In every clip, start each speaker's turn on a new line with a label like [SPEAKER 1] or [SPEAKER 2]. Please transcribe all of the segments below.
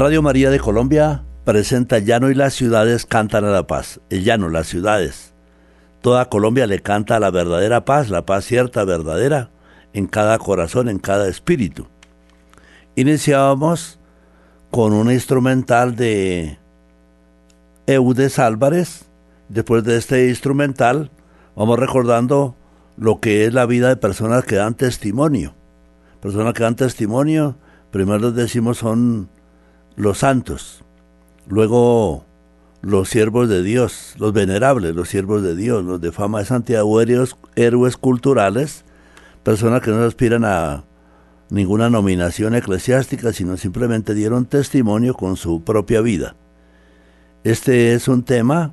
[SPEAKER 1] Radio María de Colombia presenta Llano y las ciudades cantan a la paz. El llano, las ciudades. Toda Colombia le canta a la verdadera paz, la paz cierta, verdadera, en cada corazón, en cada espíritu. Iniciábamos con un instrumental de Eudes Álvarez. Después de este instrumental, vamos recordando lo que es la vida de personas que dan testimonio. Personas que dan testimonio, primero les decimos son los santos, luego los siervos de Dios, los venerables, los siervos de Dios, los de fama de santidad, héroes, héroes culturales, personas que no aspiran a ninguna nominación eclesiástica, sino simplemente dieron testimonio con su propia vida. Este es un tema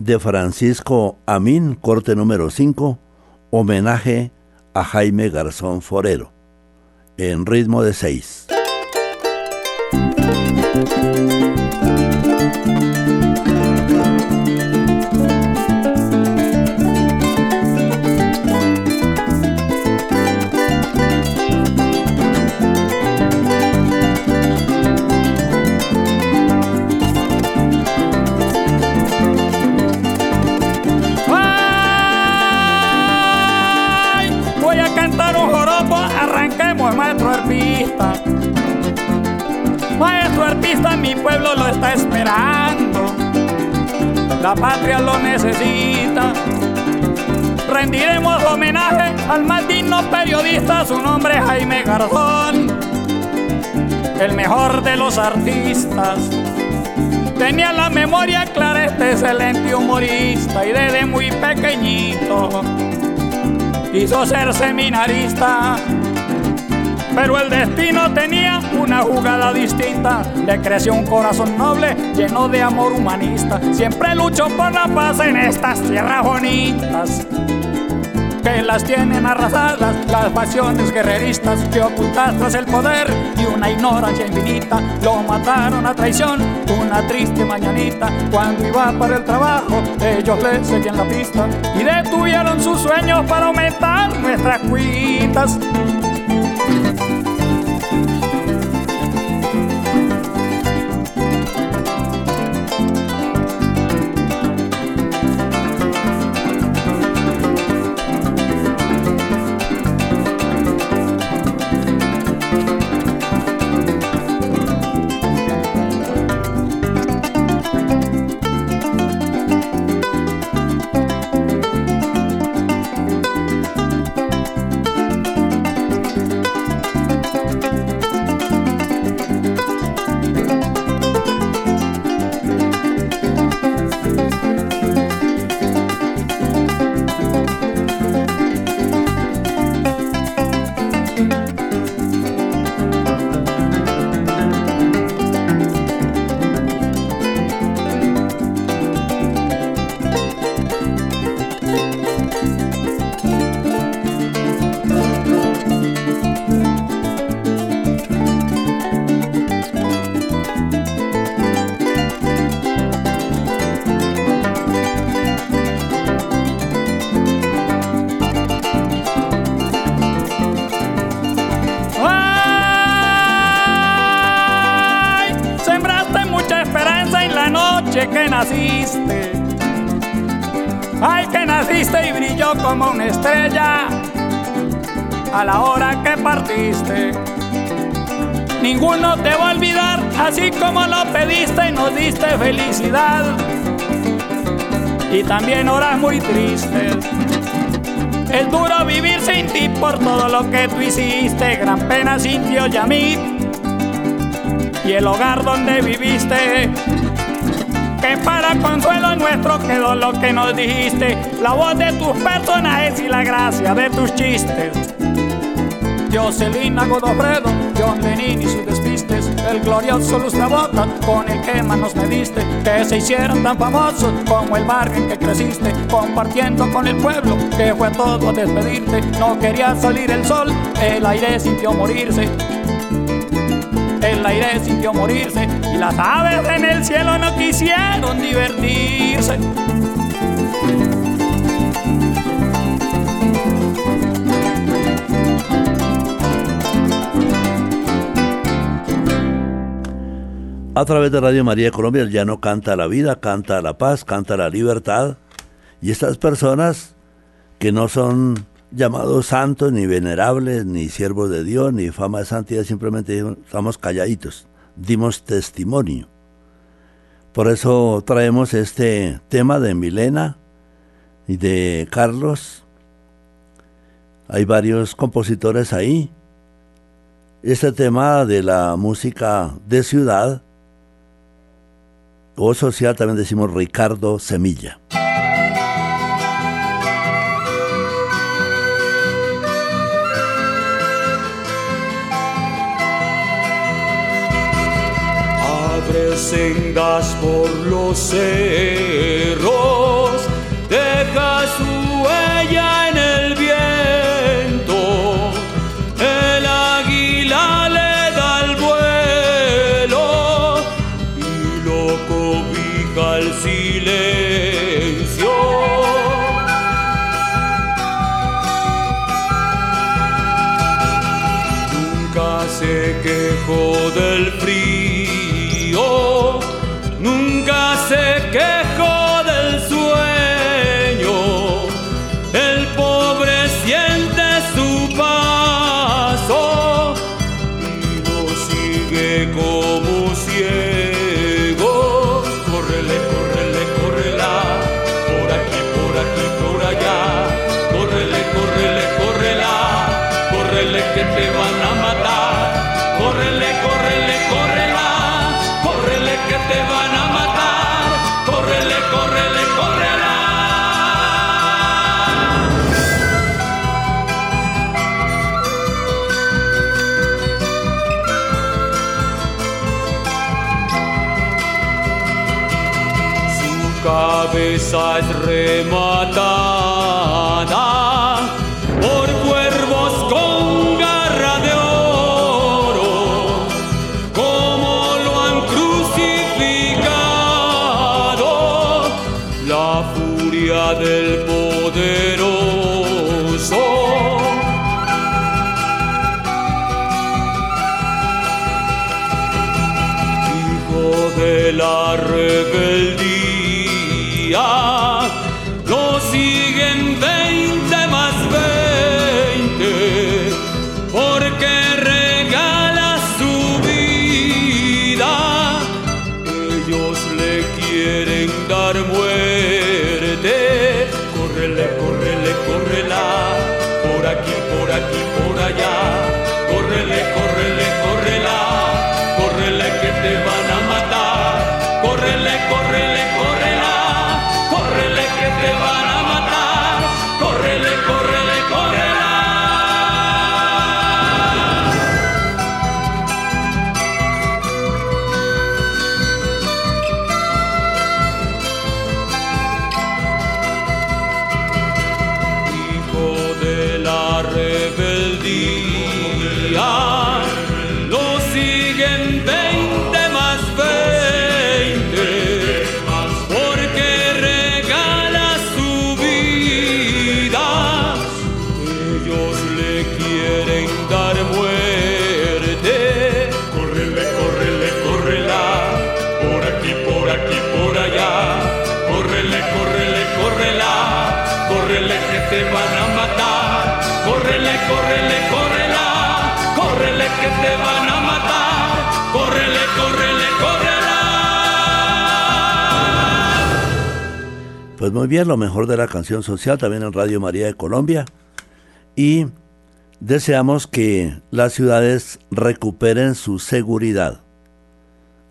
[SPEAKER 1] de Francisco Amín, corte número 5, homenaje a Jaime Garzón Forero, en ritmo de 6.
[SPEAKER 2] Voy mi pueblo lo está esperando. La patria lo necesita. Rendiremos homenaje al más digno periodista, su nombre es Jaime Garzón, el mejor de los artistas. Tenía la memoria clara este excelente humorista y desde muy pequeñito quiso ser seminarista Pero el destino tenía una jugada distinta. Le creció un corazón noble, lleno de amor humanista. Siempre luchó por la paz en estas tierras bonitas que las tienen arrasadas las pasiones guerreristas que ocultas tras el poder y una ignorancia infinita. Lo mataron a traición una triste mañanita cuando iba para el trabajo. Ellos le seguían la pista y detuvieron sus sueños para aumentar nuestras cuitas. Como una estrella a la hora que partiste. Ninguno te va a olvidar, así como lo pediste y nos diste felicidad. Y también horas muy tristes. Es duro vivir sin ti por todo lo que tú hiciste. Gran pena sintió Yamit. Y el hogar donde viviste que para consuelo nuestro quedó lo que nos dijiste, la voz de tus personajes y la gracia de tus chistes. Jocelyn Godofredo, John Lenin y sus despistes, el glorioso Lustrabota con el que manos me diste, que se hicieron tan famosos como el bar en que creciste, compartiendo con el pueblo que fue todo a despedirte. No quería salir el sol, el aire sintió morirse, el aire sintió morirse las aves en el cielo no quisieron divertirse.
[SPEAKER 1] A través de Radio María Colombia el llano canta la vida, canta la paz, canta la libertad. Y estas personas que no son llamados santos, ni venerables, ni siervos de Dios, ni fama de santidad, simplemente estamos calladitos, dimos testimonio. Por eso traemos este tema de Milena y de Carlos. Hay varios compositores ahí. Este tema de la música de ciudad o social también decimos Ricardo Semilla.
[SPEAKER 3] Sendas por los cerros, deja cabeza es
[SPEAKER 1] muy bien, lo mejor de la canción social también en Radio María de Colombia. Y deseamos que las ciudades recuperen su seguridad.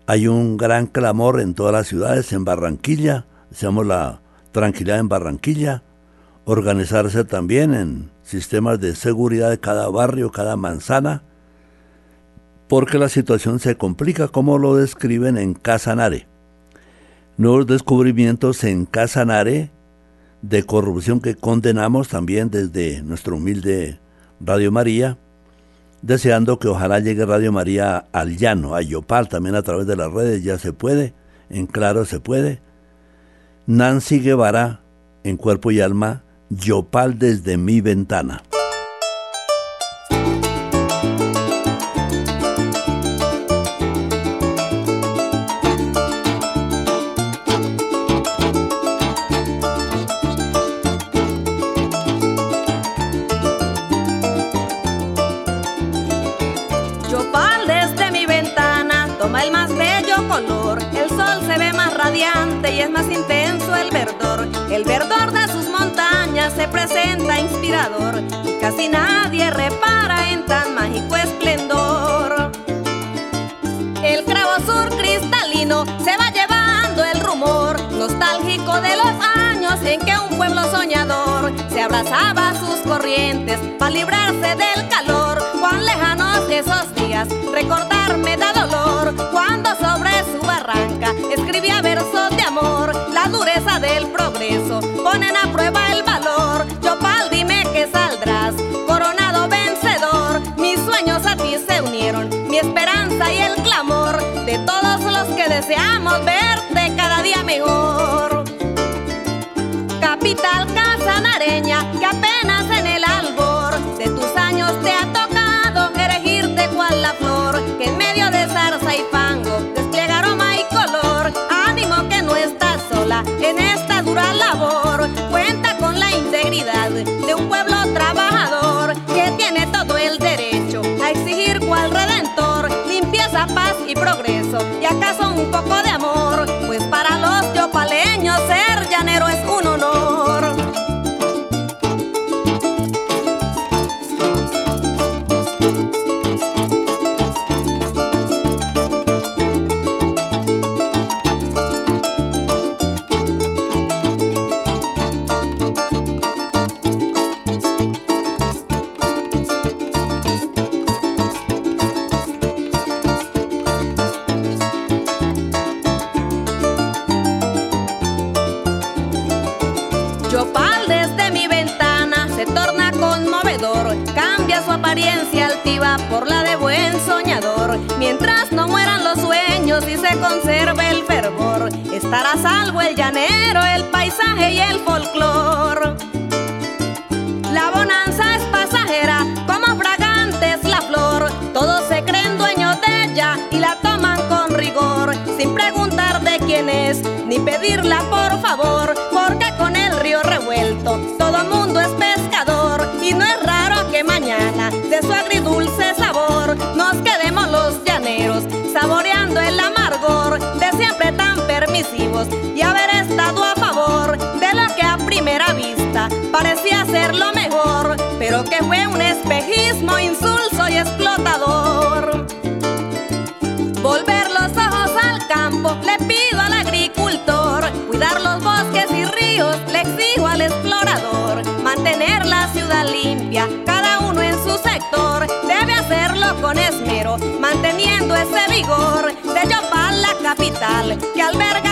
[SPEAKER 1] Hay un gran clamor en todas las ciudades, en Barranquilla, deseamos la tranquilidad en Barranquilla, organizarse también en sistemas de seguridad de cada barrio, cada manzana, porque la situación se complica como lo describen en Casanare nuevos descubrimientos en Casanare de corrupción que condenamos también desde nuestro humilde Radio María, deseando que ojalá llegue Radio María al llano, a Yopal, también a través de las redes, ya se puede, en claro se puede. Nancy Guevara, en cuerpo y alma, Yopal desde mi ventana.
[SPEAKER 4] Casi nadie repara en tan mágico esplendor. El cravo sur cristalino se va llevando el rumor nostálgico de los años en que un pueblo soñador se abrazaba a sus corrientes para librarse del calor. Cuán lejanos esos días, recordar me da dolor cuando sobre su barranca escribía versos de amor. La dureza del progreso ponen a prueba el valor. Yopal, dime que saldrás y el clamor de todos los que deseamos verte cada día mejor. Capital casanareña que apenas en el albor de tus años te ha tocado erigirte cual la flor que en medio de zarza y fango despliega aroma y color. Ánimo que no estás sola en esta dura labor. Cuenta con la integridad de un pueblo ser llanero vigor de Yopal, la capital, que alberga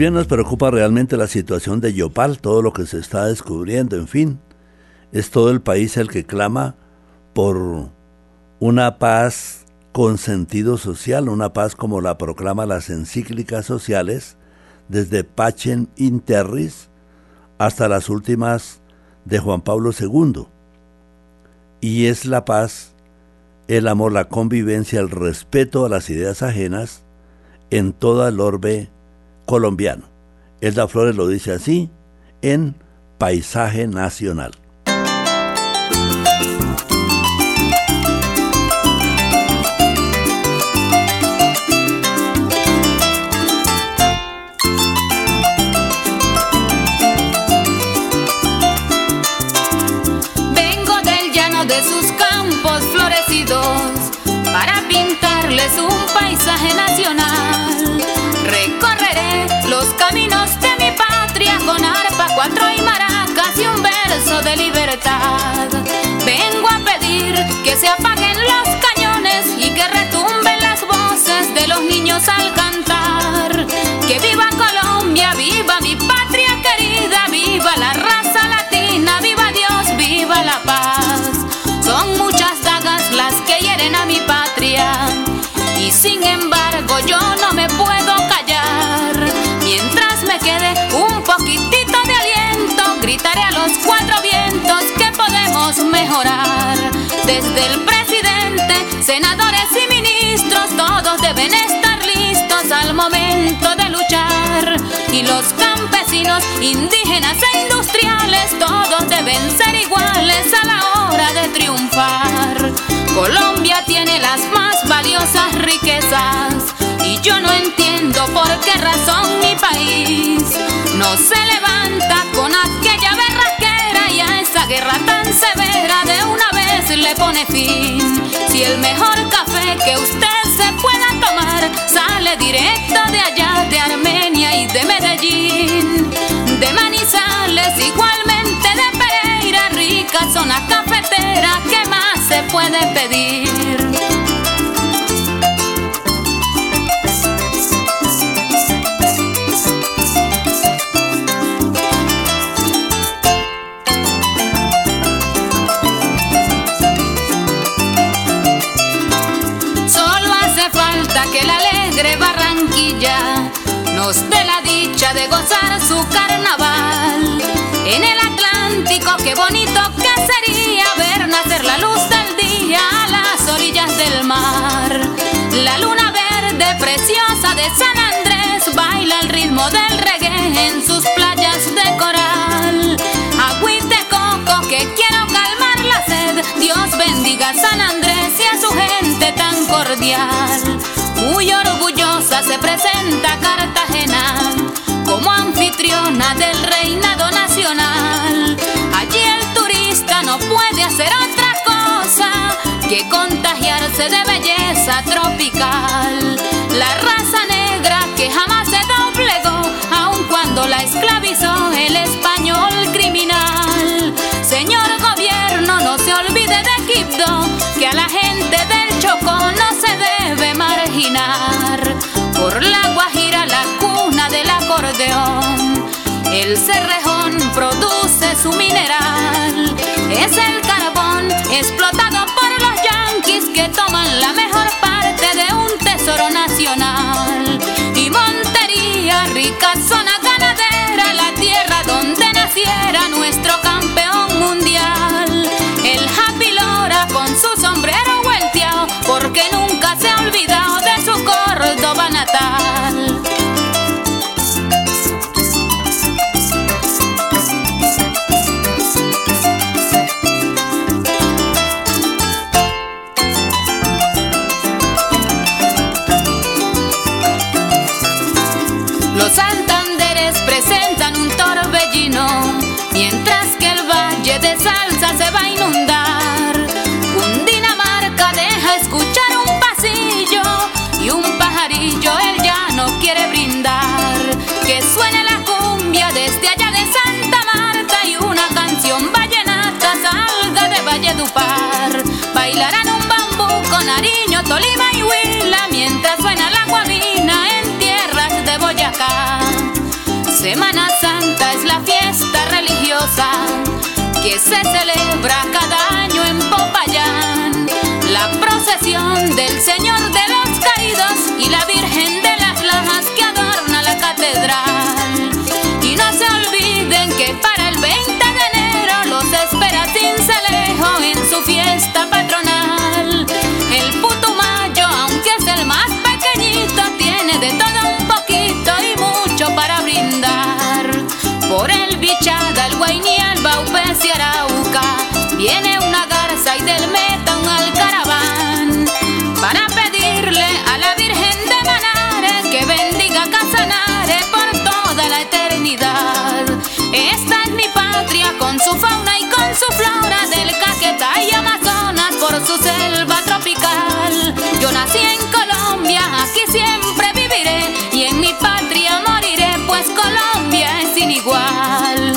[SPEAKER 1] bien, nos preocupa realmente la situación de Yopal, todo lo que se está descubriendo, en fin. Es todo el país el que clama por una paz con sentido social, una paz como la proclama las encíclicas sociales, desde Pacem in Terris hasta las últimas de Juan Pablo II. Y es la paz, el amor, la convivencia, el respeto a las ideas ajenas en toda el orbe colombiano. Elda Flores lo dice así en Paisaje Nacional.
[SPEAKER 5] Vengo del llano de sus campos florecidos para pintarles un paisaje. Libertad. Vengo a pedir que se apaguen los cañones y que retumben las voces de los niños al cantar. Que viva Colombia, viva mi patria querida, viva la raza latina, viva Dios, viva la paz. Son muchas dagas las que hieren a mi patria y sin embargo yo no me mejorar. Desde el presidente, senadores y ministros, todos deben estar listos al momento de luchar. Y los campesinos, indígenas e industriales, todos deben ser iguales a la hora de triunfar. Colombia tiene las más valiosas riquezas y yo no entiendo por qué razón mi país no se levanta con aquella berraquera y a esa guerra tan severa de una vez le pone fin. Si el mejor café que usted se pueda tomar sale directo de allá, de Armenia y de Medellín, de Manizales, igualmente de Pereira, rica zona cafetera, ¿qué más se puede pedir? Alegre Barranquilla nos dé la dicha de gozar su carnaval. En el Atlántico, qué bonito que sería ver nacer la luz del día a las orillas del mar. La luna verde preciosa de San Andrés baila al ritmo del reggae en sus playas de coral. Agüita de coco que quiero calmar la sed. Dios bendiga a San Andrés y a su gente tan cordial muy orgullosa se presenta Cartagena como anfitriona del reinado nacional. Allí el turista no puede hacer otra cosa que contagiarse de belleza tropical. La raza negra que jamás se doblegó, aun cuando la esclavizó el español. Por la Guajira, la cuna del acordeón. El cerrejón produce su mineral, es el carbón explotado Valledupar. Bailarán un bambú con Nariño, Tolima y Huila mientras suena la guamina en tierras de Boyacá. Semana Santa es la fiesta religiosa que se celebra cada año en Popayán. La procesión del Señor de los Caídos y la Virgen de las Lajas que adorna la catedral. Y no se olviden que para el 20 de enero los espera Cincelejo en su fiesta patronal. El Putumayo, aunque es el más pequeñito, tiene de todo un poquito y mucho para brindar. Por el Bichada, el Guayní, el Baupés y Arauca, viene una garza y del Meta con su fauna y con su flora del Caquetá y Amazonas por su selva tropical. Yo nací en Colombia, aquí siempre viviré y en mi patria moriré, pues Colombia es sin igual.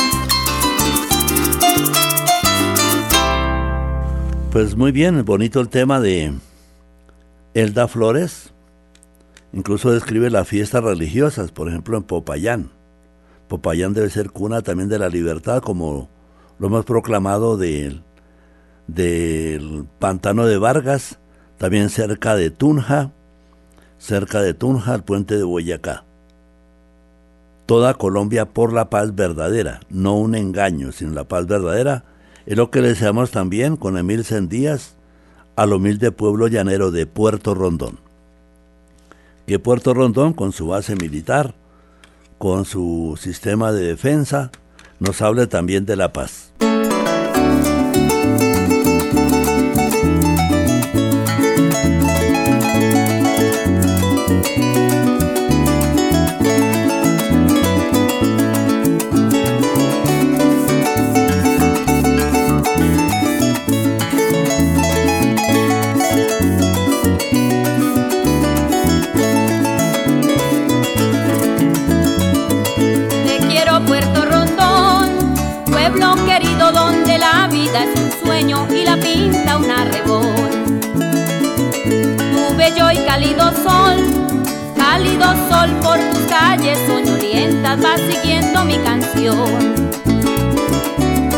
[SPEAKER 1] Pues muy bien, bonito el tema de Elda Flores. Incluso describe las fiestas religiosas, por ejemplo en Popayán. Popayán debe ser cuna también de la libertad, como lo hemos proclamado del, pantano de Vargas, también cerca de Tunja, cerca de Tunja, el puente de Boyacá. Toda Colombia por la paz verdadera, no un engaño, sino la paz verdadera, es lo que le deseamos también con Emil Sendías al humilde pueblo llanero de Puerto Rondón. Que Puerto Rondón, con su base militar, con su sistema de defensa, nos hable también de la paz.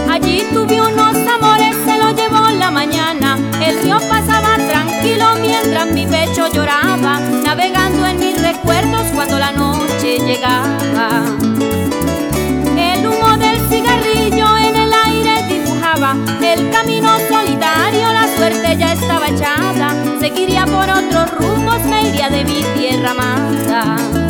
[SPEAKER 6] Allí tuve unos amores, se lo llevó la mañana. El río pasaba tranquilo mientras mi pecho lloraba, navegando en mis recuerdos cuando la noche llegaba. El humo del cigarrillo en el aire dibujaba el camino solitario, la suerte ya estaba echada. Seguiría por otros rumbos, me iría de mi tierra amada.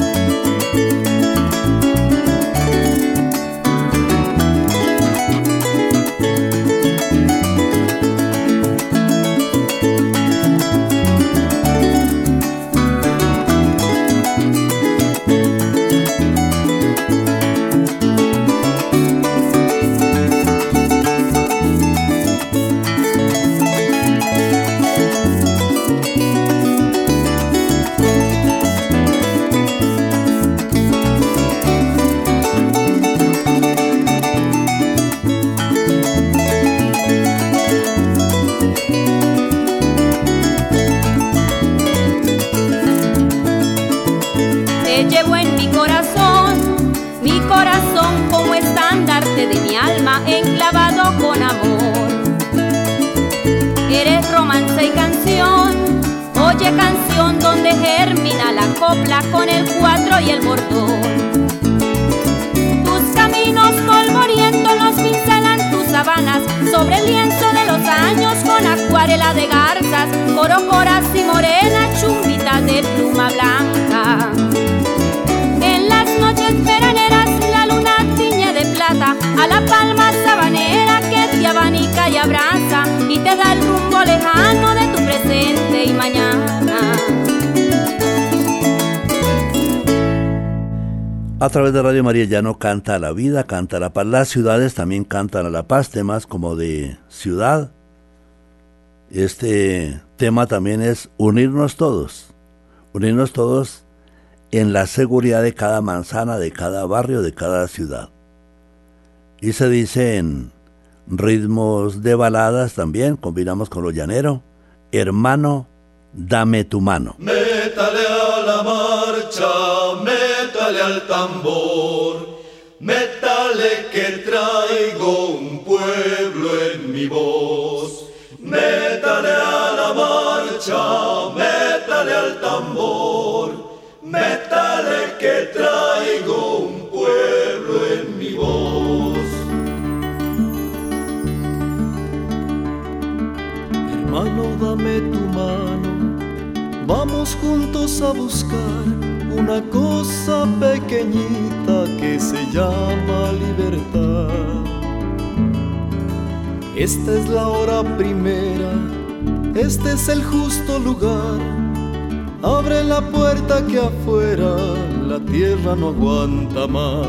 [SPEAKER 6] llevo en mi corazón, mi corazón como estandarte de mi alma enclavado con amor. Eres romance y canción, oye canción donde germina la copla con el cuatro y el bordón. Tus caminos polvorientos nos pincelan tus sabanas sobre el lienzo de los años con acuarela de garzas, corocoras y morenas, chumbitas de pluma blanca. Noches veraneras la luna tiñe de plata a la palma sabanera que te abanica y abraza y te da el rumbo lejano de tu presente y mañana.
[SPEAKER 1] A través de Radio María ya no canta la vida, canta la paz. Las ciudades también cantan a la paz, temas como de ciudad. Este tema también es unirnos todos, unirnos todos en la seguridad de cada manzana, de cada barrio, de cada ciudad. Y se dice en ritmos de baladas también, combinamos con lo llanero, hermano, dame tu mano.
[SPEAKER 3] Métale a la marcha, métale al tambor, métale que traigo un pueblo en mi voz. Que traigo un pueblo en mi voz.
[SPEAKER 7] Hermano, dame tu mano, vamos juntos a buscar una cosa pequeñita que se llama libertad. Esta es la hora primera, este es el justo lugar. Abre la puerta que afuera la tierra no aguanta más.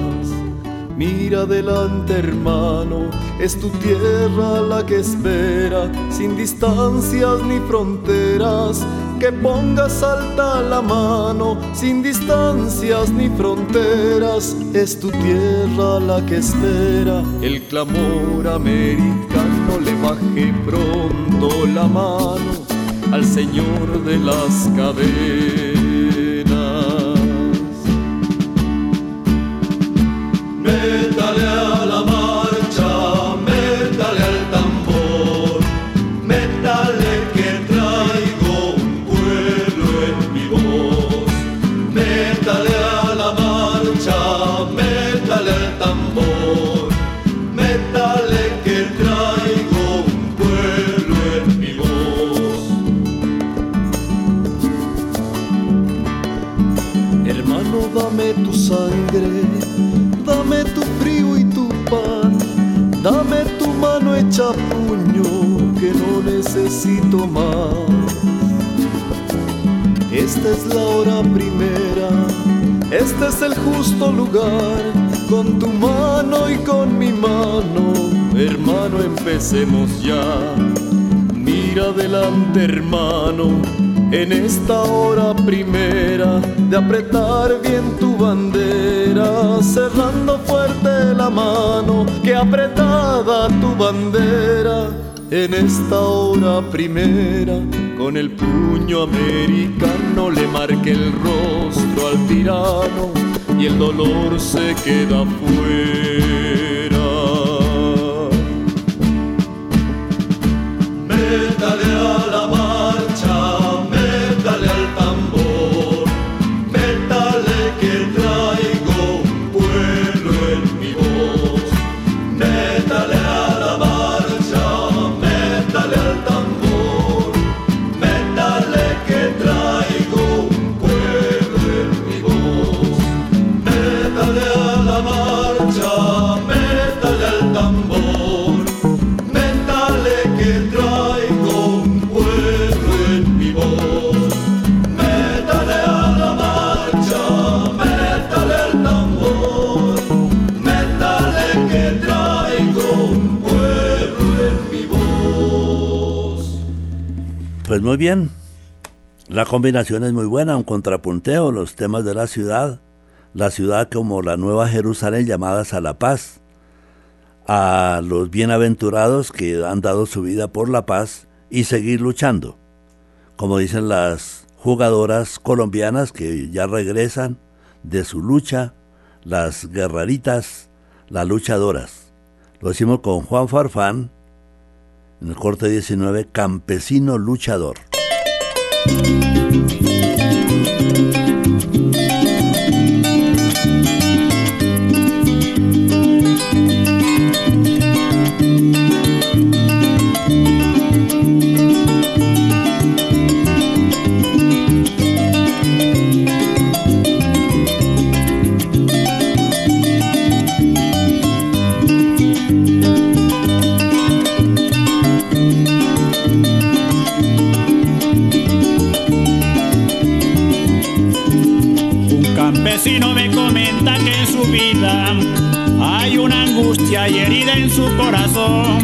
[SPEAKER 7] Mira adelante hermano, es tu tierra la que espera, sin distancias ni fronteras, que pongas alta la mano, sin distancias ni fronteras, es tu tierra la que espera, el clamor americano le baje pronto la mano al Señor de las cadenas. Esta es la hora primera, este es el justo lugar, con tu mano y con mi mano, hermano, empecemos ya. Mira adelante, hermano, en esta hora primera de apretar bien tu bandera, cerrando fuerte la mano, que apretada tu bandera. En esta hora primera, con el puño americano le marque el rostro al tirano y el dolor se queda fuera.
[SPEAKER 1] Muy bien, la combinación es muy buena, un contrapunteo, los temas de la ciudad, la ciudad como la nueva Jerusalén llamadas a la paz, a los bienaventurados que han dado su vida por la paz y seguir luchando, como dicen las jugadoras colombianas que ya regresan de su lucha, las guerreritas, las luchadoras. Lo hicimos con Juan Farfán en el corte 19, Campesino Luchador.
[SPEAKER 8] Su corazón,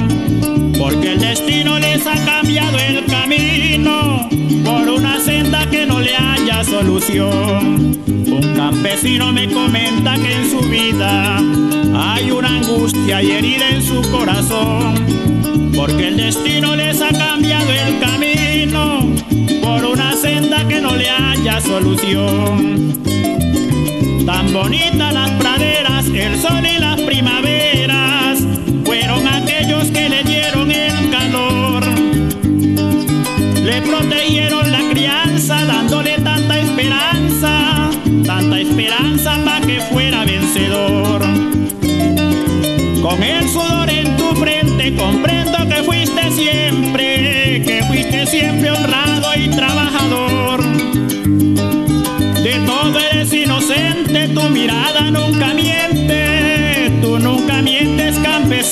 [SPEAKER 8] porque el destino les ha cambiado el camino por una senda que no le haya solución. Un campesino me comenta que en su vida hay una angustia y herida en su corazón, porque el destino les ha cambiado el camino por una senda que no le haya solución. Tan bonitas las praderas, el sol y las primaveras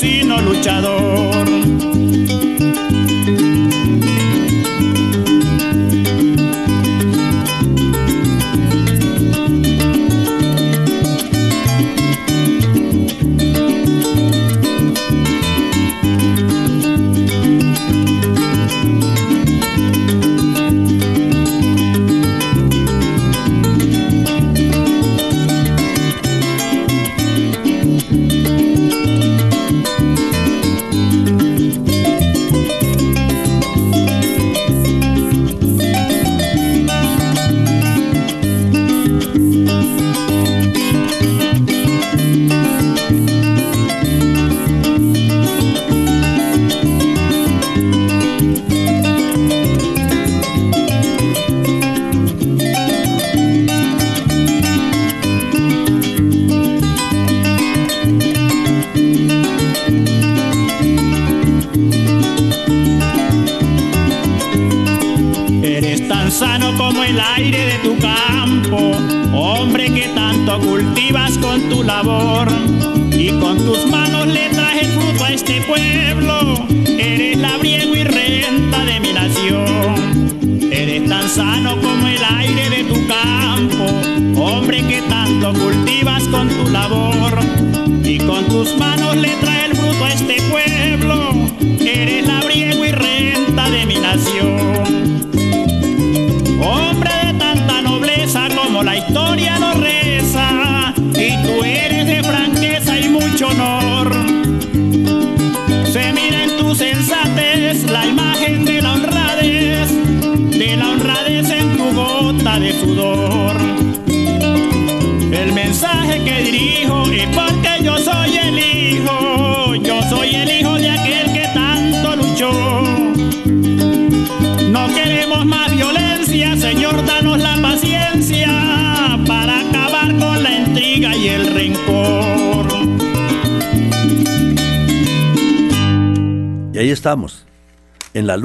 [SPEAKER 8] campesino luchador.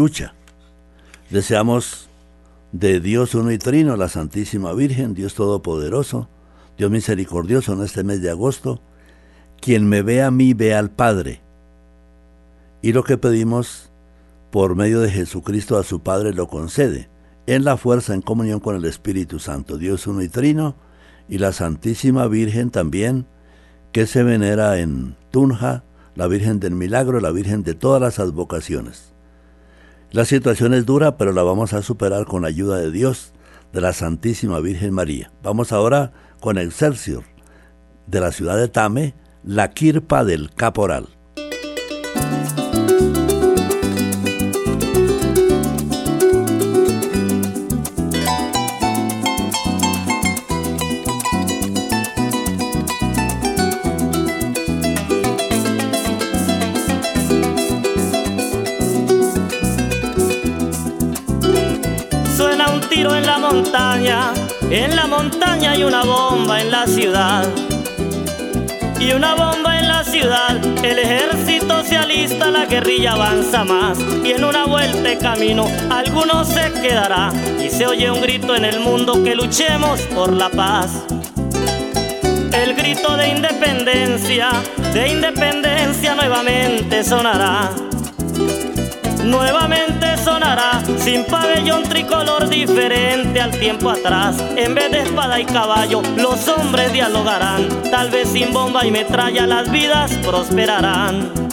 [SPEAKER 8] Lucha. Deseamos de Dios uno y trino, la Santísima Virgen, Dios Todopoderoso, Dios misericordioso en este mes de agosto, quien me ve a mí, ve al Padre. Y lo que pedimos por medio de Jesucristo a su Padre lo concede, en la fuerza, en comunión con el Espíritu Santo, Dios uno y trino, y la Santísima Virgen también, que se venera en Tunja, la Virgen del Milagro, la Virgen de todas las advocaciones. La situación es dura, pero la vamos a superar con la ayuda de Dios, de la Santísima Virgen María. Vamos ahora con Excelsior, de la ciudad de Tame, la Kirpa del Caporal.
[SPEAKER 9] En la montaña hay una bomba en la ciudad. Y una bomba en la ciudad, el ejército se alista, la guerrilla avanza más. Y en una vuelta de camino, alguno se quedará. Y se oye un grito en el mundo que luchemos por la paz. El grito de independencia, de independencia nuevamente sonará. Nuevamente sonará sin pabellón tricolor diferente al tiempo atrás. En vez de espada y caballo, los hombres dialogarán. Tal vez sin bomba y metralla las vidas prosperarán.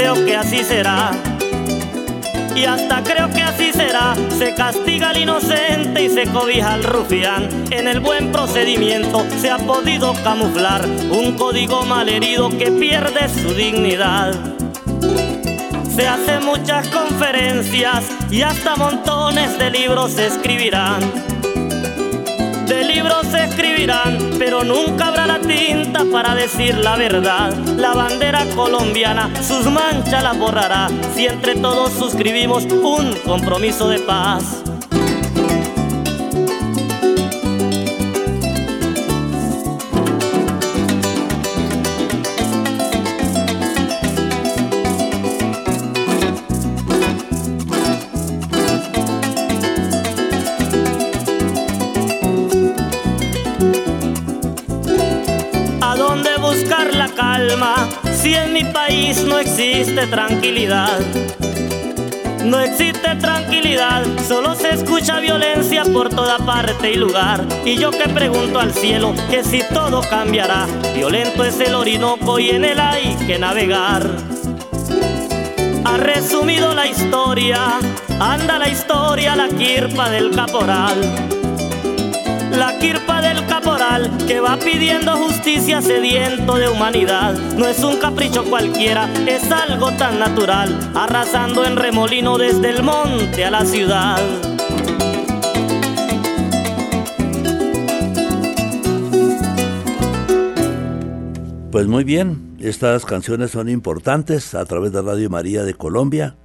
[SPEAKER 9] Creo que así será. Y hasta creo que así será, se castiga al inocente y se cobija al rufián. En el buen procedimiento se ha podido camuflar un código malherido que pierde su dignidad. Se hacen muchas conferencias y hasta montones de libros se escribirán libros se escribirán, pero nunca habrá la tinta para decir la verdad. La bandera colombiana sus manchas las borrará si entre todos suscribimos un compromiso de paz. No existe tranquilidad? No existe tranquilidad, solo se escucha violencia por toda parte y lugar. Y yo que pregunto al cielo que si todo cambiará, violento es el Orinoco y en él hay que navegar. Ha resumido la historia, anda la historia, la quirpa del caporal la quirpa del caporal que va pidiendo justicia sediento de humanidad. No es un capricho cualquiera, es algo tan natural, arrasando en remolino desde el monte a la ciudad.
[SPEAKER 1] Pues muy bien, estas canciones son importantes a través de Radio María de Colombia,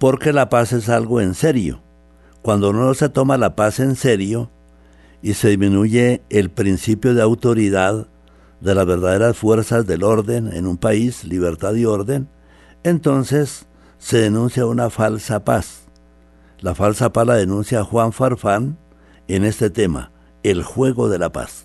[SPEAKER 1] porque la paz es algo en serio. Cuando no se toma la paz en serio, y se disminuye el principio de autoridad de las verdaderas fuerzas del orden en un país, libertad y orden, entonces se denuncia una falsa paz. La falsa paz la denuncia Juan Farfán en este tema, el juego de la paz.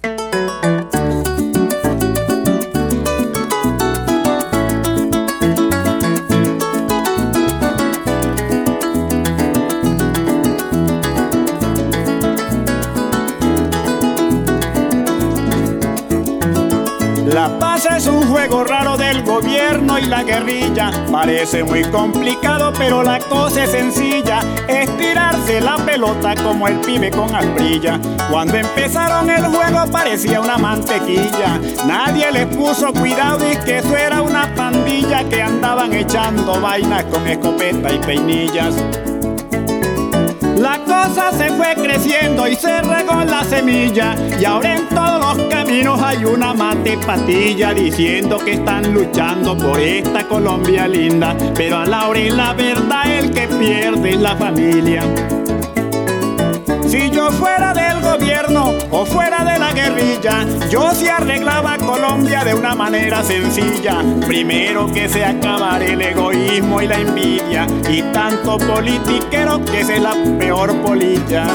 [SPEAKER 8] La guerrilla. Parece muy complicado, pero la cosa es sencilla. Estirarse la pelota como el pibe con asprilla. Cuando empezaron el juego parecía una mantequilla. Nadie les puso cuidado y que eso era una pandilla que andaban echando vainas con escopeta y peinillas. La cosa se fue creciendo y se regó la semilla y ahora en todos los caminos hay una mate patilla diciendo que están luchando por esta Colombia linda, pero a la hora la verdad el que pierde es la familia. Si yo fuera del gobierno o fuera de la guerrilla, yo sí arreglaba Colombia de una manera sencilla. Primero que se acabara el egoísmo y la envidia y tanto politiquero que es la peor polilla.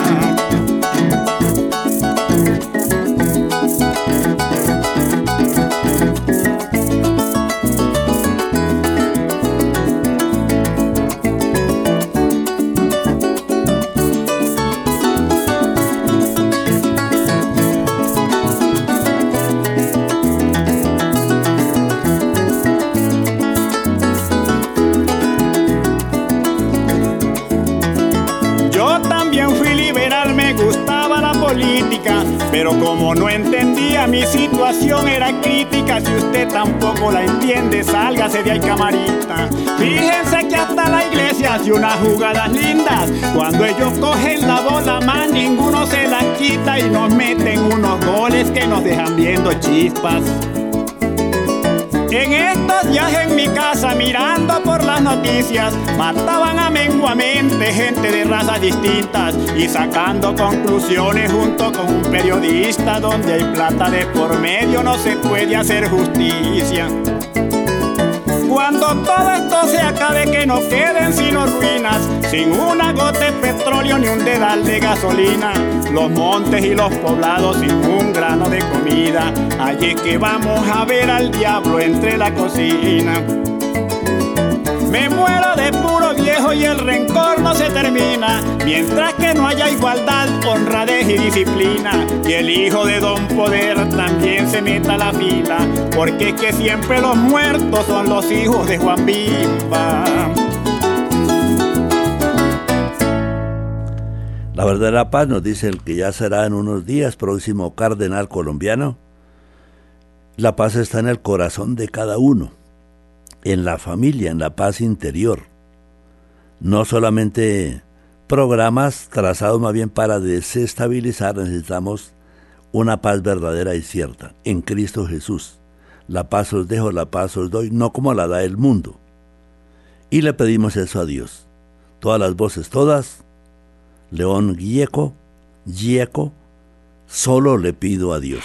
[SPEAKER 8] La entiende, sálgase de ahí camarita. Fíjense que hasta la iglesia hace unas jugadas lindas, cuando ellos cogen la bola más ninguno se la quita y nos meten unos goles que nos dejan viendo chispas. En estos días en mi casa mirando por las noticias mataban a menguamente gente de razas distintas y sacando conclusiones junto con un periodista donde hay plata de por medio no se puede hacer justicia. Cuando todo esto se acabe, que no queden sino ruinas, sin una gota de petróleo ni un dedal de gasolina, los montes y los poblados sin un grano de comida. Allí es que vamos a ver al diablo entre la cocina. Me muero de viejo y el rencor no se termina, mientras que no haya igualdad, honradez y disciplina. Y el hijo de Don Poder también se meta a la fila, porque es que siempre los muertos son los hijos de Juan Bimba.
[SPEAKER 1] La verdadera paz nos dice el que ya será en unos días próximo cardenal colombiano. La paz está en el corazón de cada uno en la familia, en la paz interior. No solamente programas trazados más bien para desestabilizar, necesitamos una paz verdadera y cierta en Cristo Jesús. La paz os dejo, la paz os doy, no como la da el mundo. Y le pedimos eso a Dios. Todas las voces, todas. León Gieco, Gieco, solo le pido a Dios.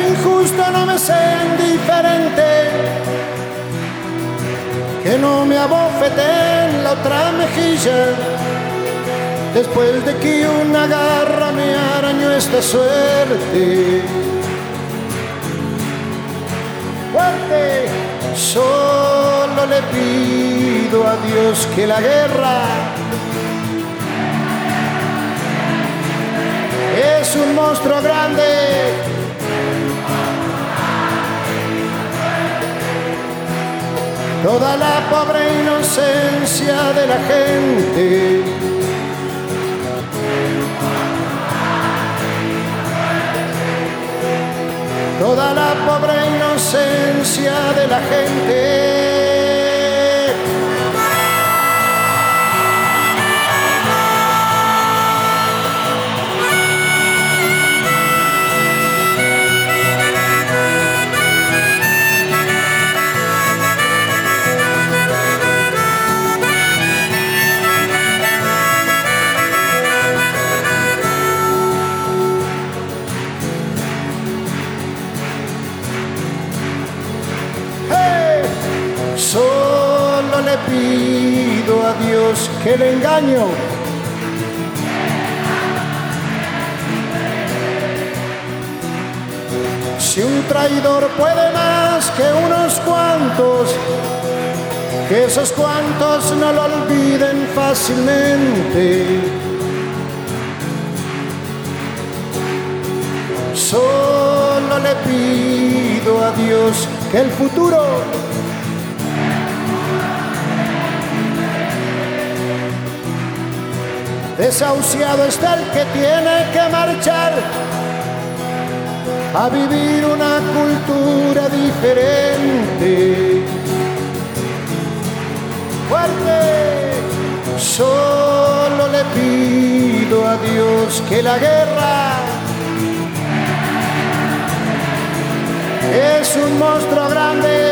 [SPEAKER 10] injusto no me sea indiferente, que no me abofete en la otra mejilla, después de que una garra me arañó esta suerte. Fuerte, solo le pido a Dios que la guerra es un monstruo grande toda la pobre inocencia de la gente. Toda la pobre inocencia de la gente. Que le engaño. Si un traidor puede más que unos cuantos, que esos cuantos no lo olviden fácilmente. Solo le pido a Dios que el futuro Desahuciado está el que tiene que marchar a vivir una cultura diferente. Fuerte, solo le pido a Dios que la guerra es un monstruo grande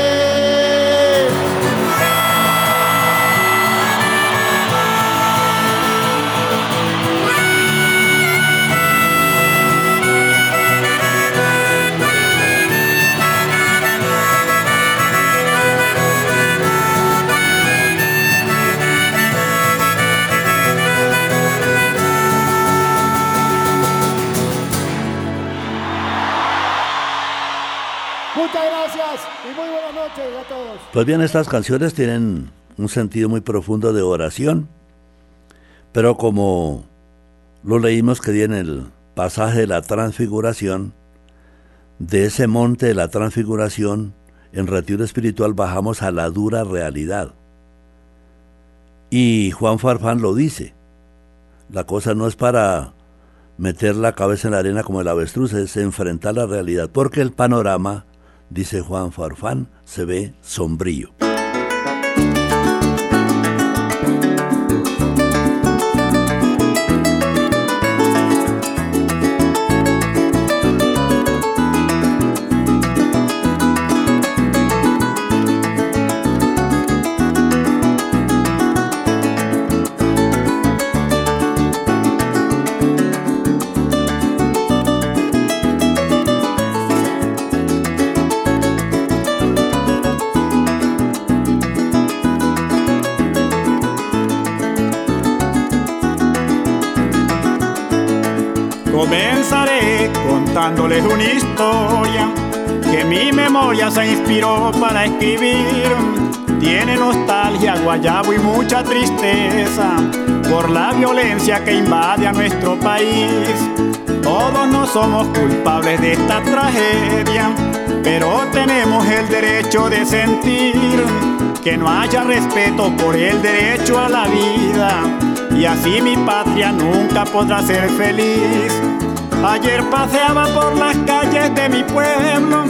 [SPEAKER 1] Pues bien, estas canciones tienen un sentido muy profundo de oración, pero como lo leímos que di en el pasaje de la transfiguración, de ese monte de la transfiguración, en retiro espiritual bajamos a la dura realidad. Y Juan Farfán lo dice, la cosa no es para meter la cabeza en la arena como el avestruz, es enfrentar la realidad, porque el panorama dice Juan Farfán, se ve sombrío.
[SPEAKER 8] Contándoles una historia que mi memoria se inspiró para escribir. Tiene nostalgia, guayabo y mucha tristeza por la violencia que invade a nuestro país. Todos no somos culpables de esta tragedia, pero tenemos el derecho de sentir que no haya respeto por el derecho a la vida y así mi patria nunca podrá ser feliz. Ayer paseaba por las calles de mi pueblo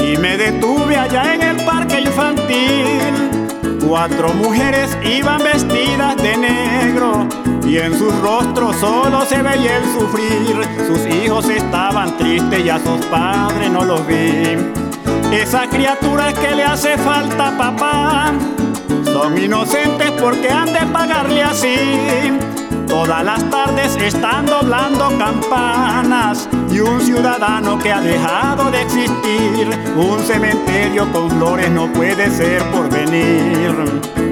[SPEAKER 8] y me detuve allá en el parque infantil. Cuatro mujeres iban vestidas de negro y en sus rostros solo se veía el sufrir. Sus hijos estaban tristes y a sus padres no los vi. Esas criaturas que le hace falta papá son inocentes porque han de pagarle así. Todas las tardes están doblando campanas y un ciudadano que ha dejado de existir. Un cementerio con flores no puede ser por venir.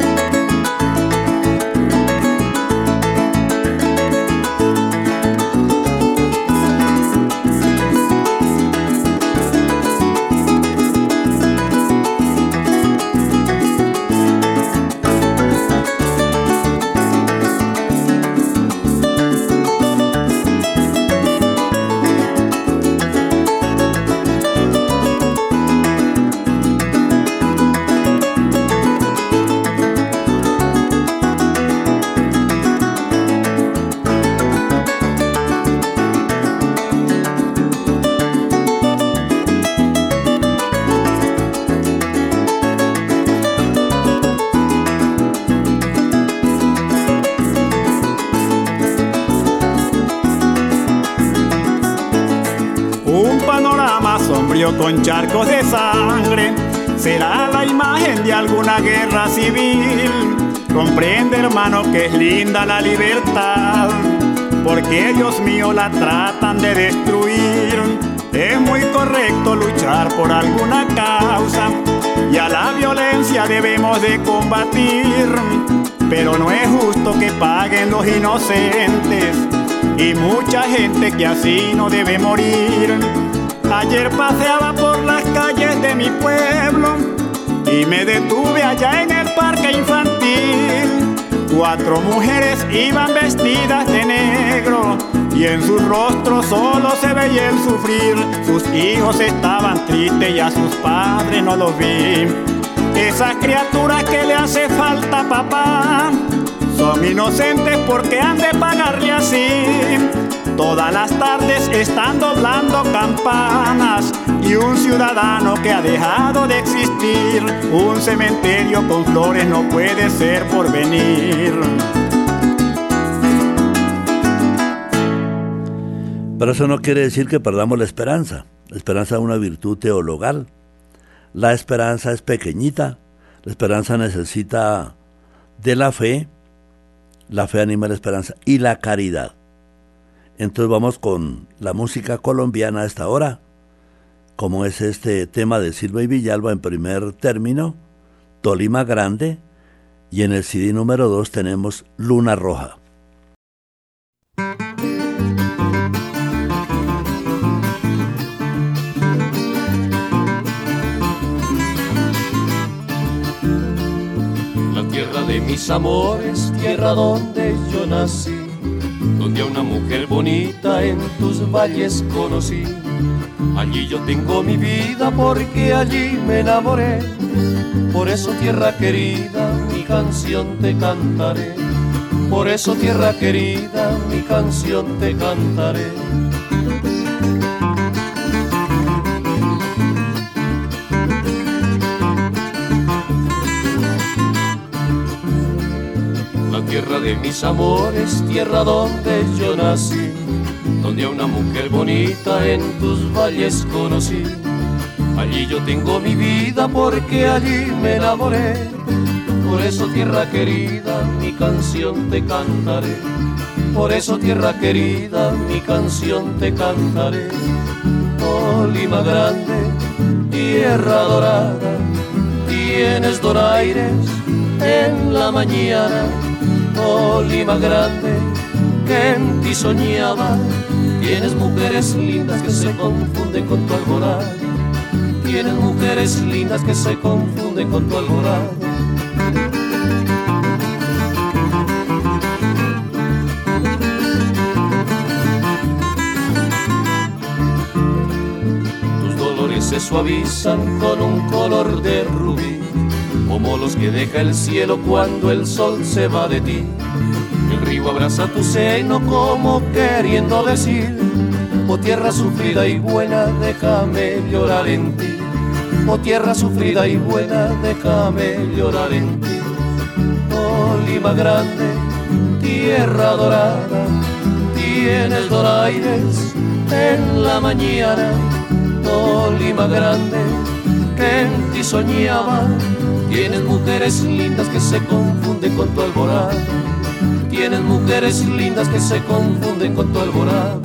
[SPEAKER 8] Con charcos de sangre. Será la imagen de alguna guerra civil. Comprende, hermano, que es linda la libertad. Porque Dios mío la tratan de destruir. Es muy correcto luchar por alguna causa. Y a la violencia debemos de combatir. Pero no es justo que paguen los inocentes. Y mucha gente que así no debe morir. Ayer paseaba por las calles de mi pueblo y me detuve allá en el parque infantil. Cuatro mujeres iban vestidas de negro y en sus rostros solo se veía el sufrir. Sus hijos estaban tristes y a sus padres no los vi. Esas criaturas que le hace falta papá son inocentes porque han de pagarle así. Todas las tardes están doblando campanas y un ciudadano que ha dejado de existir, un cementerio con flores no puede ser por venir.
[SPEAKER 1] Pero eso no quiere decir que perdamos la esperanza. La esperanza es una virtud teologal. La esperanza es pequeñita. La esperanza necesita de la fe. La fe anima la esperanza y la caridad. Entonces vamos con la música colombiana a esta hora, como es este tema de Silva y Villalba en primer término, Tolima Grande, y en el CD número 2 tenemos Luna Roja.
[SPEAKER 11] La tierra de mis amores, tierra donde yo nací donde a una mujer bonita en tus valles conocí. Allí yo tengo mi vida porque allí me enamoré. Por eso tierra querida, mi canción te cantaré. Por eso tierra querida, mi canción te cantaré. Tierra de mis amores, tierra donde yo nací, donde a una mujer bonita en tus valles conocí. Allí yo tengo mi vida porque allí me enamoré. Por eso tierra querida, mi canción te cantaré. Por eso tierra querida, mi canción te cantaré. Oh Lima grande, tierra dorada, tienes doraires en la mañana oh Lima grande, que en ti soñaba. Tienes mujeres lindas que se confunden con tu alborada. Tienes mujeres lindas que se confunden con tu alborada. Tus dolores se suavizan con un color de rubí como los que deja el cielo cuando el sol se va de ti. El río abraza tu seno como queriendo decir, oh tierra sufrida y buena, déjame llorar en ti. Oh tierra sufrida y buena, déjame llorar en ti. Oh Lima grande, tierra dorada, tienes doraires en la mañana. Oh Lima grande, que en ti soñaba Tienes mujeres lindas que se confunden con tu alborada. Tienes mujeres lindas que se confunden con tu alborada.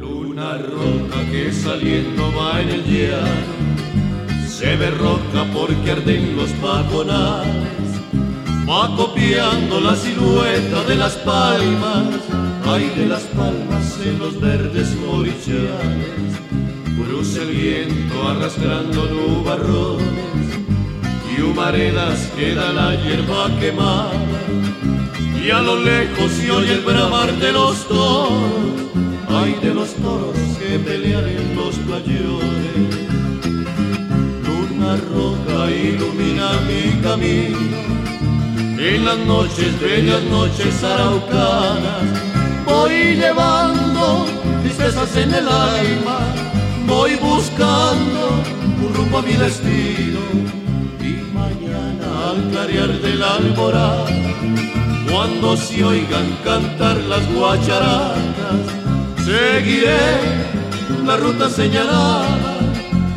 [SPEAKER 11] Luna roja que saliendo va en el llano. Se ve roja porque arden los pajonales. Va copiando la silueta de las palmas. Hay de las palmas en los verdes morichales Cruza el viento arrastrando nubarrones y humaredas queda la hierba quemada y a lo lejos se oye el bramar de los toros, ay de los toros que pelean en los playones. Luna roja ilumina mi camino, en las noches, bellas noches araucanas, voy llevando tristezas en el alma voy buscando un rumbo a mi destino y mañana al clarear del alborada cuando se oigan cantar las guacharacas seguiré la ruta señalada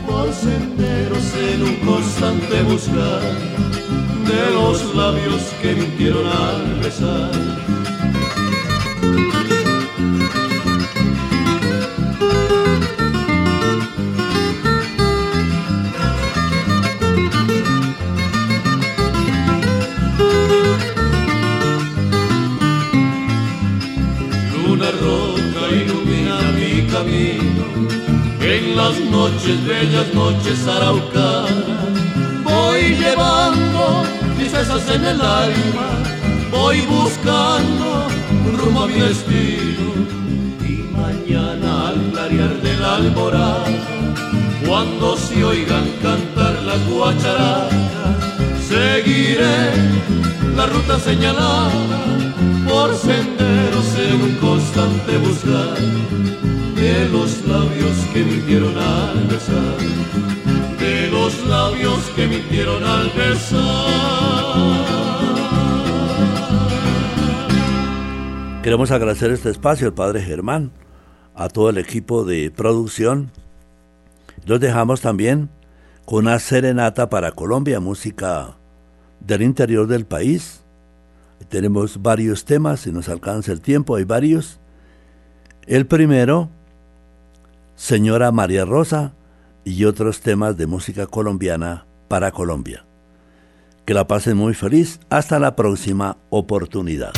[SPEAKER 11] por senderos en un constante buscar de los labios que mintieron al besar en las noches, bellas noches araucanas. Voy llevando tristezas en el alma, voy buscando un rumbo a mi destino. Y mañana al clarear del alborada, cuando se oigan cantar las guacharacas, seguiré la ruta señalada por senderos en un constante buscar de los labios que mintieron al besar, de los labios que mintieron al besar.
[SPEAKER 1] Queremos agradecer este espacio al Padre Germán, a todo el equipo de producción. Los dejamos también con una serenata para Colombia, música del interior del país. Tenemos varios temas, si nos alcanza el tiempo, hay varios. El primero, Señora María Rosa, y otros temas de música colombiana para Colombia. Que la pasen muy feliz. Hasta la próxima oportunidad.